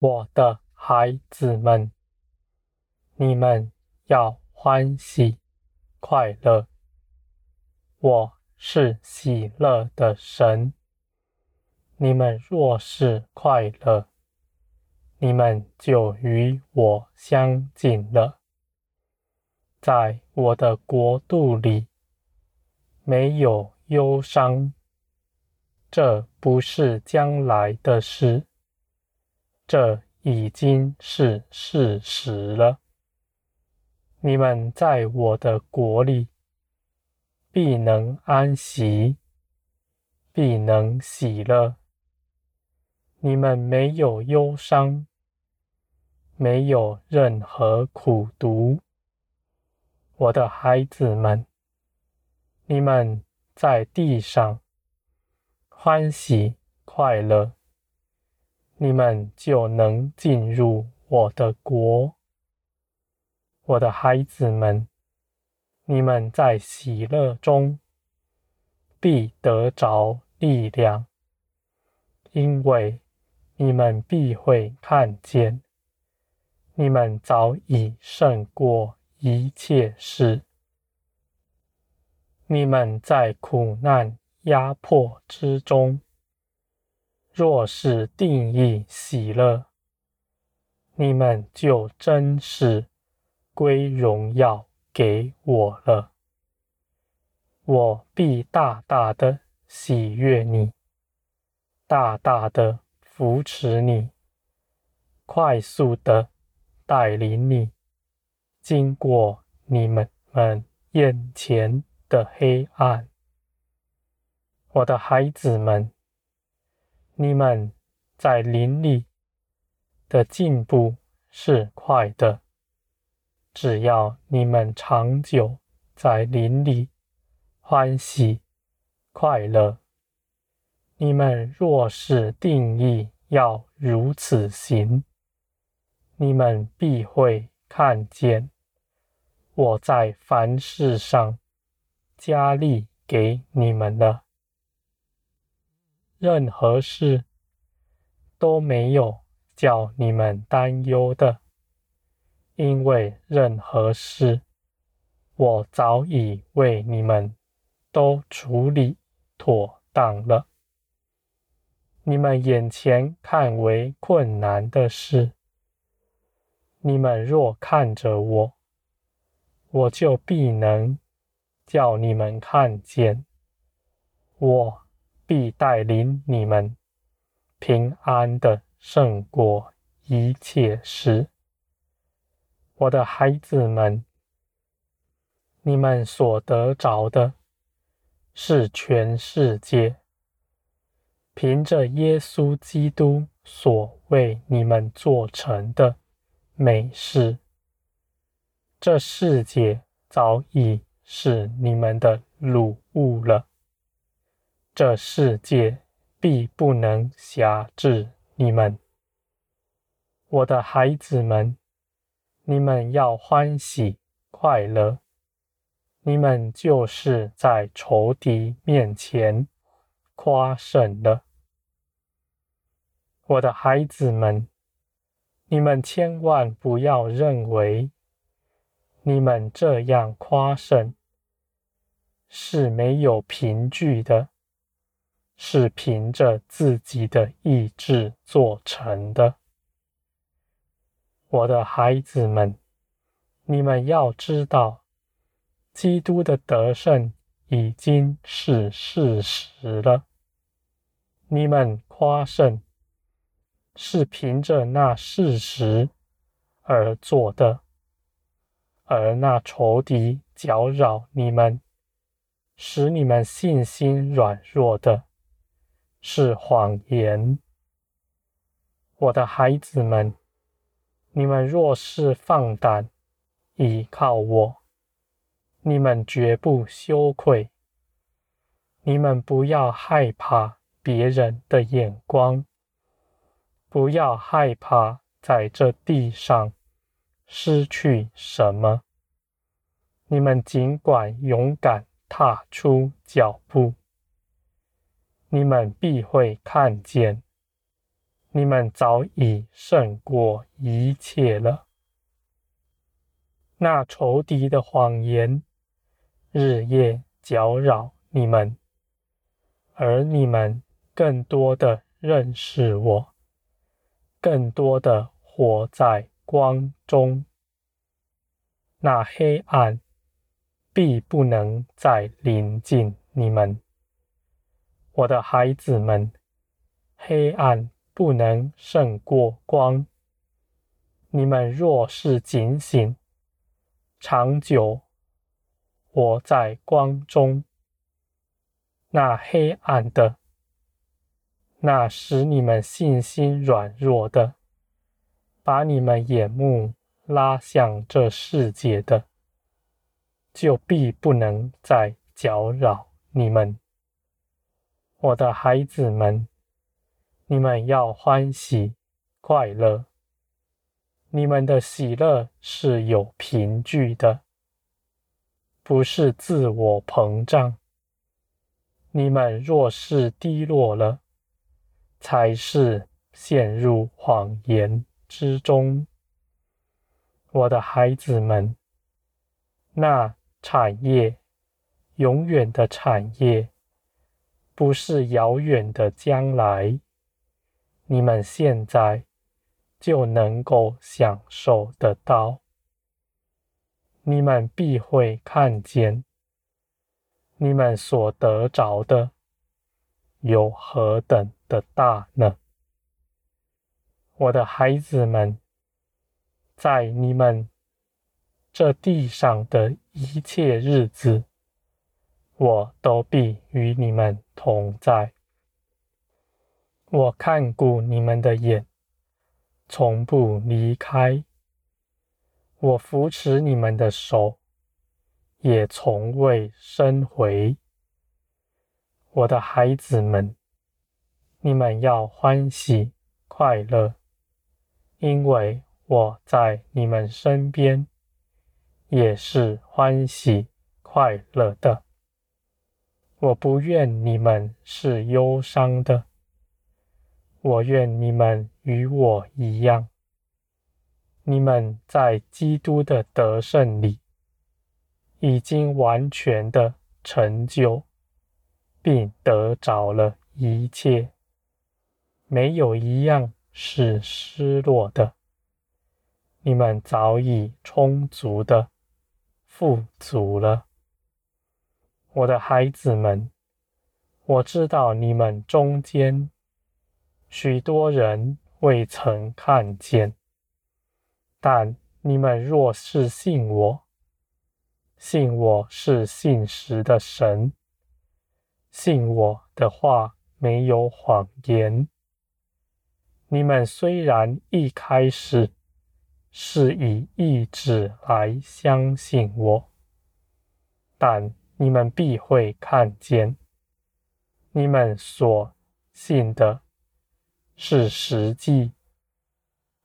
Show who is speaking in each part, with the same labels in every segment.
Speaker 1: 我的孩子们，你们要欢喜快乐。我是喜乐的神。你们若是快乐，你们就与我相近了。在我的国度里，没有忧伤。这不是将来的事，这已经是事实了。你们在我的国里，必能安息，必能喜乐。你们没有忧伤，没有任何苦毒，我的孩子们，你们在地上欢喜快乐，你们就能进入我的国。我的孩子们，你们在喜乐中必得着力量，因为。你们必会看见，你们早已胜过一切事。你们在苦难压迫之中，若是定义喜乐，你们就真是归荣耀给我了。我必大大的喜悦你，大大的。扶持你，快速的带领你，经过你们们眼前的黑暗。我的孩子们，你们在林里的进步是快的，只要你们长久在林里欢喜快乐。你们若是定义要如此行，你们必会看见我在凡事上加力给你们了。任何事都没有叫你们担忧的，因为任何事我早已为你们都处理妥当了。你们眼前看为困难的事，你们若看着我，我就必能叫你们看见。我必带领你们平安的胜过一切事。我的孩子们，你们所得着的是全世界。凭着耶稣基督所为你们做成的美事，这世界早已是你们的掳物了。这世界必不能辖制你们，我的孩子们，你们要欢喜快乐，你们就是在仇敌面前夸胜了。我的孩子们，你们千万不要认为你们这样夸胜是没有凭据的，是凭着自己的意志做成的。我的孩子们，你们要知道，基督的得胜已经是事实了。你们夸胜。是凭着那事实而做的，而那仇敌搅扰你们，使你们信心软弱的，是谎言。我的孩子们，你们若是放胆依靠我，你们绝不羞愧。你们不要害怕别人的眼光。不要害怕在这地上失去什么，你们尽管勇敢踏出脚步，你们必会看见你们早已胜过一切了。那仇敌的谎言日夜搅扰你们，而你们更多的认识我，更多的活在光中。那黑暗必不能再临近你们，我的孩子们，黑暗不能胜过光。你们若是警醒，长久活在光中，那黑暗的，那使你们信心软弱的，把你们眼目拉向这世界的，就必不能再搅扰你们。我的孩子们，你们要欢喜快乐。你们的喜乐是有凭据的，不是自我膨胀。你们若是低落了，才是陷入谎言之中。我的孩子们，那产业，永远的产业，不是遥远的将来。你们现在。就能够享受得到，你们必会看见，你们所得着的有何等的大呢？我的孩子们，在你们这地上的一切日子，我都必与你们同在。我看顾你们的眼。从不离开，我扶持你们的手，也从未伸回。我的孩子们，你们要欢喜快乐，因为我在你们身边，也是欢喜快乐的。我不愿你们是忧伤的。我愿你们与我一样，你们在基督的得胜里已经完全的成就，并得着了一切，没有一样是失落的。你们早已充足的富足了，我的孩子们，我知道你们中间。许多人未曾看见，但你们若是信我，信我是信实的神，信我的话没有谎言。你们虽然一开始是以意志来相信我，但你们必会看见，你们所信的。是实际，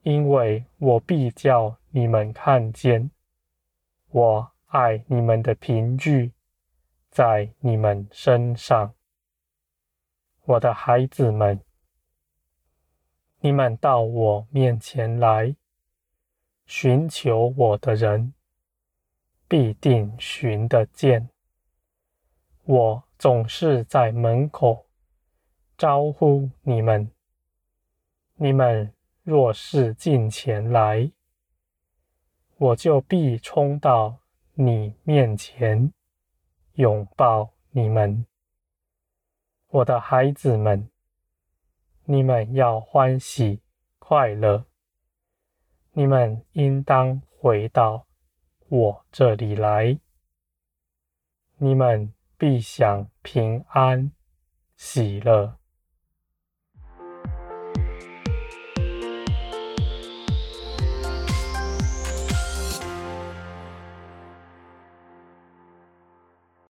Speaker 1: 因为我必叫你们看见，我爱你们的凭据在你们身上，我的孩子们，你们到我面前来，寻求我的人必定寻得见。我总是在门口招呼你们。你们若是进前来，我就必冲到你面前，拥抱你们，我的孩子们。你们要欢喜快乐，你们应当回到我这里来，你们必享平安喜乐。